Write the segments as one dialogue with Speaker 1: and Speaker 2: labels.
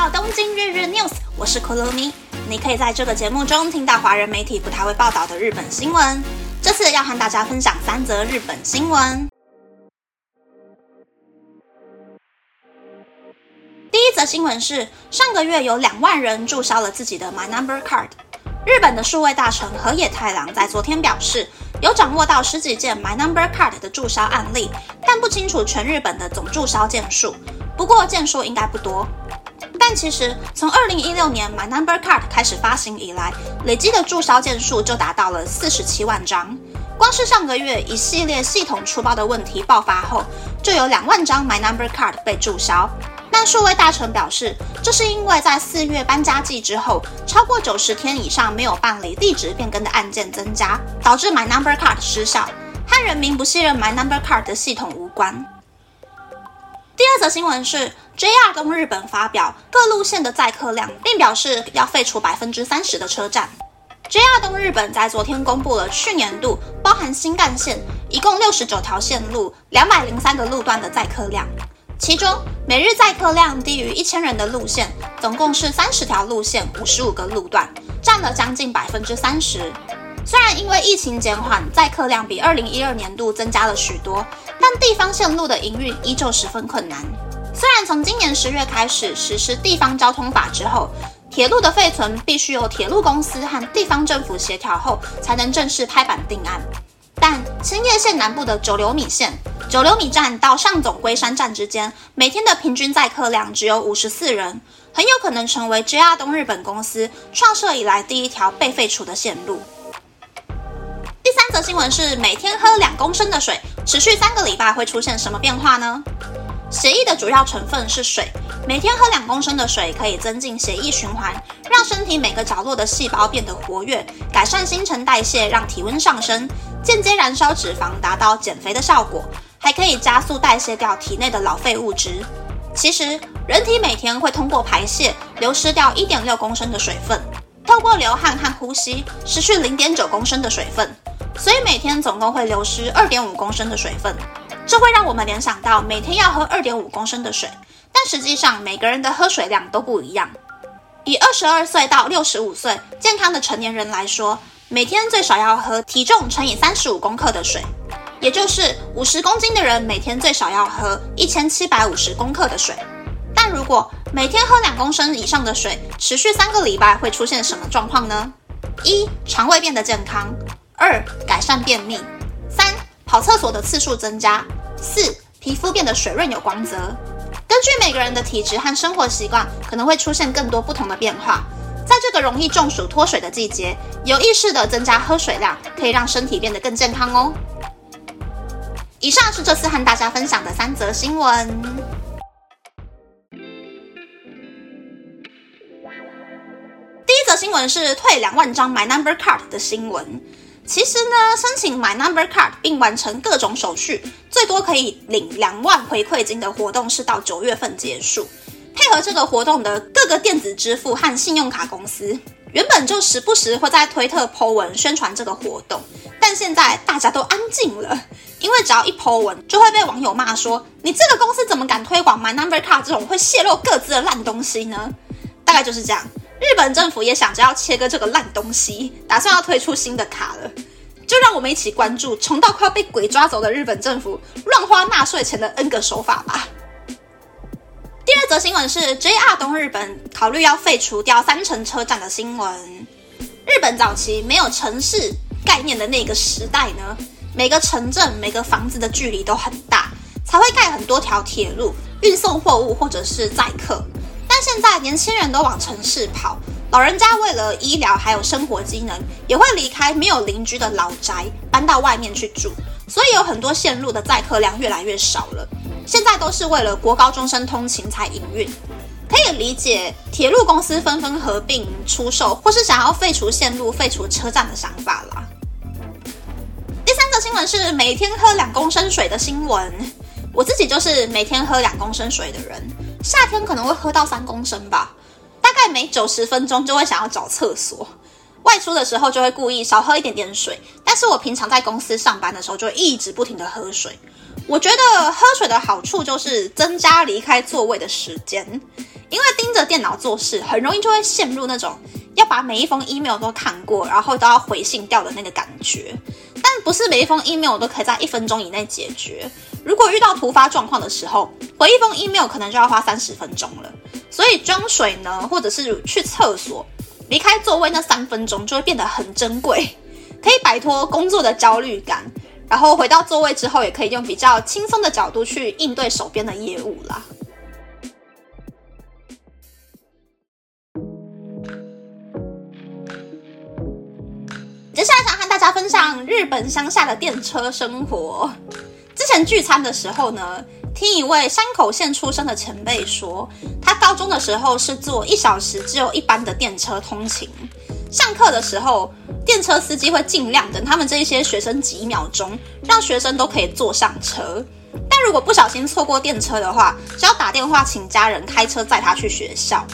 Speaker 1: 到东京日日 news，我是 Kurumi。你可以在这个节目中听到华人媒体不太会报道的日本新闻。这次要和大家分享三则日本新闻。第一则新闻是，上个月有两万人注销了自己的 My Number Card。日本的数位大臣河野太郎在昨天表示，有掌握到十几件 My Number Card 的注销案例，但不清楚全日本的总注销件数。不过件数应该不多。但其实从二零一六年 My Number Card 开始发行以来，累积的注销件数就达到了四十七万张。光是上个月一系列系统出包的问题爆发后，就有两万张 My Number Card 被注销。但数位大臣表示，这是因为在四月搬家季之后，超过九十天以上没有办理地址变更的案件增加，导致 My Number Card 失效，和人民不信任 My Number Card 的系统无关。第二则新闻是，JR 东日本发表各路线的载客量，并表示要废除百分之三十的车站。JR 东日本在昨天公布了去年度包含新干线一共六十九条线路、两百零三个路段的载客量，其中每日载客量低于一千人的路线，总共是三十条路线、五十五个路段，占了将近百分之三十。虽然因为疫情减缓，载客量比二零一二年度增加了许多，但地方线路的营运依旧十分困难。虽然从今年十月开始实施地方交通法之后，铁路的废存必须由铁路公司和地方政府协调后才能正式拍板定案，但青叶线南部的九流米线、九流米站到上总龟山站之间，每天的平均载客量只有五十四人，很有可能成为 JR 东日本公司创设以来第一条被废除的线路。第三则新闻是，每天喝两公升的水，持续三个礼拜会出现什么变化呢？血液的主要成分是水，每天喝两公升的水可以增进血液循环，让身体每个角落的细胞变得活跃，改善新陈代谢，让体温上升，间接燃烧脂肪，达到减肥的效果，还可以加速代谢掉体内的老废物质。其实，人体每天会通过排泄流失掉一点六公升的水分，透过流汗和呼吸失去零点九公升的水分。所以每天总共会流失二点五公升的水分，这会让我们联想到每天要喝二点五公升的水，但实际上每个人的喝水量都不一样。以二十二岁到六十五岁健康的成年人来说，每天最少要喝体重乘以三十五公克的水，也就是五十公斤的人每天最少要喝一千七百五十公克的水。但如果每天喝两公升以上的水，持续三个礼拜会出现什么状况呢？一、肠胃变得健康。二、改善便秘；三、跑厕所的次数增加；四、皮肤变得水润有光泽。根据每个人的体质和生活习惯，可能会出现更多不同的变化。在这个容易中暑脱水的季节，有意识的增加喝水量，可以让身体变得更健康哦。以上是这次和大家分享的三则新闻。第一则新闻是退两万张 My Number Card 的新闻。其实呢，申请买 Number Card 并完成各种手续，最多可以领两万回馈金的活动是到九月份结束。配合这个活动的各个电子支付和信用卡公司，原本就时不时会在推特 Po 文宣传这个活动，但现在大家都安静了，因为只要一 Po 文，就会被网友骂说：“你这个公司怎么敢推广 My Number Card 这种会泄露各自的烂东西呢？”大概就是这样。日本政府也想着要切割这个烂东西，打算要推出新的卡了，就让我们一起关注穷到快要被鬼抓走的日本政府乱花纳税钱的 N 个手法吧。第二则新闻是 JR 东日本考虑要废除掉三城车站的新闻。日本早期没有城市概念的那个时代呢，每个城镇、每个房子的距离都很大，才会盖很多条铁路运送货物或者是载客。现在年轻人都往城市跑，老人家为了医疗还有生活机能，也会离开没有邻居的老宅，搬到外面去住。所以有很多线路的载客量越来越少了。现在都是为了国高中生通勤才营运，可以理解铁路公司纷纷合并出售，或是想要废除线路、废除车站的想法啦。第三个新闻是每天喝两公升水的新闻，我自己就是每天喝两公升水的人。夏天可能会喝到三公升吧，大概每九十分钟就会想要找厕所。外出的时候就会故意少喝一点点水，但是我平常在公司上班的时候就一直不停的喝水。我觉得喝水的好处就是增加离开座位的时间，因为盯着电脑做事，很容易就会陷入那种要把每一封 email 都看过，然后都要回信掉的那个感觉。但不是每一封 email 都可以在一分钟以内解决。如果遇到突发状况的时候，回一封 email 可能就要花三十分钟了。所以装水呢，或者是去厕所，离开座位那三分钟就会变得很珍贵，可以摆脱工作的焦虑感。然后回到座位之后，也可以用比较轻松的角度去应对手边的业务啦。接下来想和大家分享日本乡下的电车生活。之前聚餐的时候呢，听一位山口县出生的前辈说，他高中的时候是坐一小时只有一班的电车通勤，上课的时候。电车司机会尽量等他们这一些学生几秒钟，让学生都可以坐上车。但如果不小心错过电车的话，就要打电话请家人开车载他去学校。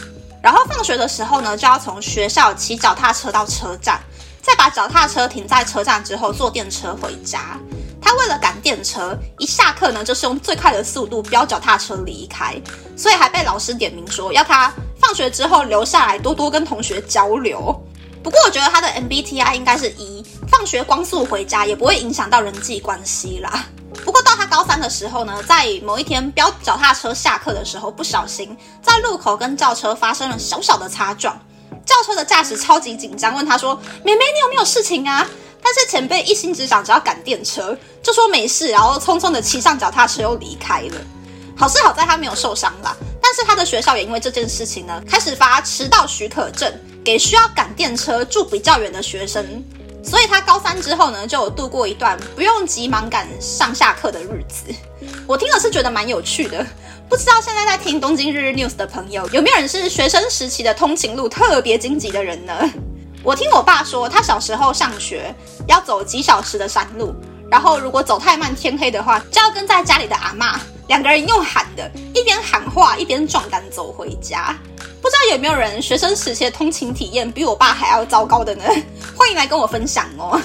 Speaker 1: 然后放学的时候呢，就要从学校骑脚踏车到车站，再把脚踏车停在车站之后坐电车回家。他为了赶电车，一下课呢就是用最快的速度飙脚踏车离开，所以还被老师点名说要他放学之后留下来多多跟同学交流。不过我觉得他的 MBTI 应该是一，放学光速回家也不会影响到人际关系啦。不过到他高三的时候呢，在某一天飙脚踏车下课的时候，不小心在路口跟轿车发生了小小的擦撞，轿车的驾驶超级紧张，问他说：“妹妹，你有没有事情啊？”但是前辈一心只想着要赶电车，就说没事，然后匆匆的骑上脚踏车又离开了。好是好在他没有受伤啦，但是他的学校也因为这件事情呢，开始发迟到许可证。给需要赶电车、住比较远的学生，所以他高三之后呢，就有度过一段不用急忙赶上下课的日子。我听了是觉得蛮有趣的，不知道现在在听东京日日 news 的朋友，有没有人是学生时期的通勤路特别荆棘的人呢？我听我爸说，他小时候上学要走几小时的山路，然后如果走太慢，天黑的话，就要跟在家里的阿妈两个人用喊的，一边喊话一边壮胆走回家。不知道有没有人学生时期的通勤体验比我爸还要糟糕的呢？欢迎来跟我分享哦。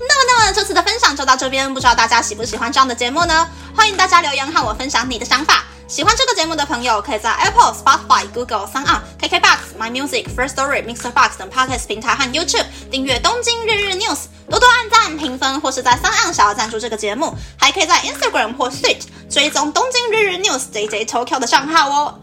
Speaker 1: 那么，那么这次的分享就到这边，不知道大家喜不喜欢这样的节目呢？欢迎大家留言和我分享你的想法。喜欢这个节目的朋友，可以在 Apple、Spotify、Google、s o n KKBox、My Music、First Story、Mixer Box 等 Podcast 平台和 YouTube 订阅《东京日日 News》，多多按赞、评分，或是在 s o n 想要赞助这个节目，还可以在 Instagram 或 Switch 追踪《东京日日 News》JJ Tokyo 的账号哦。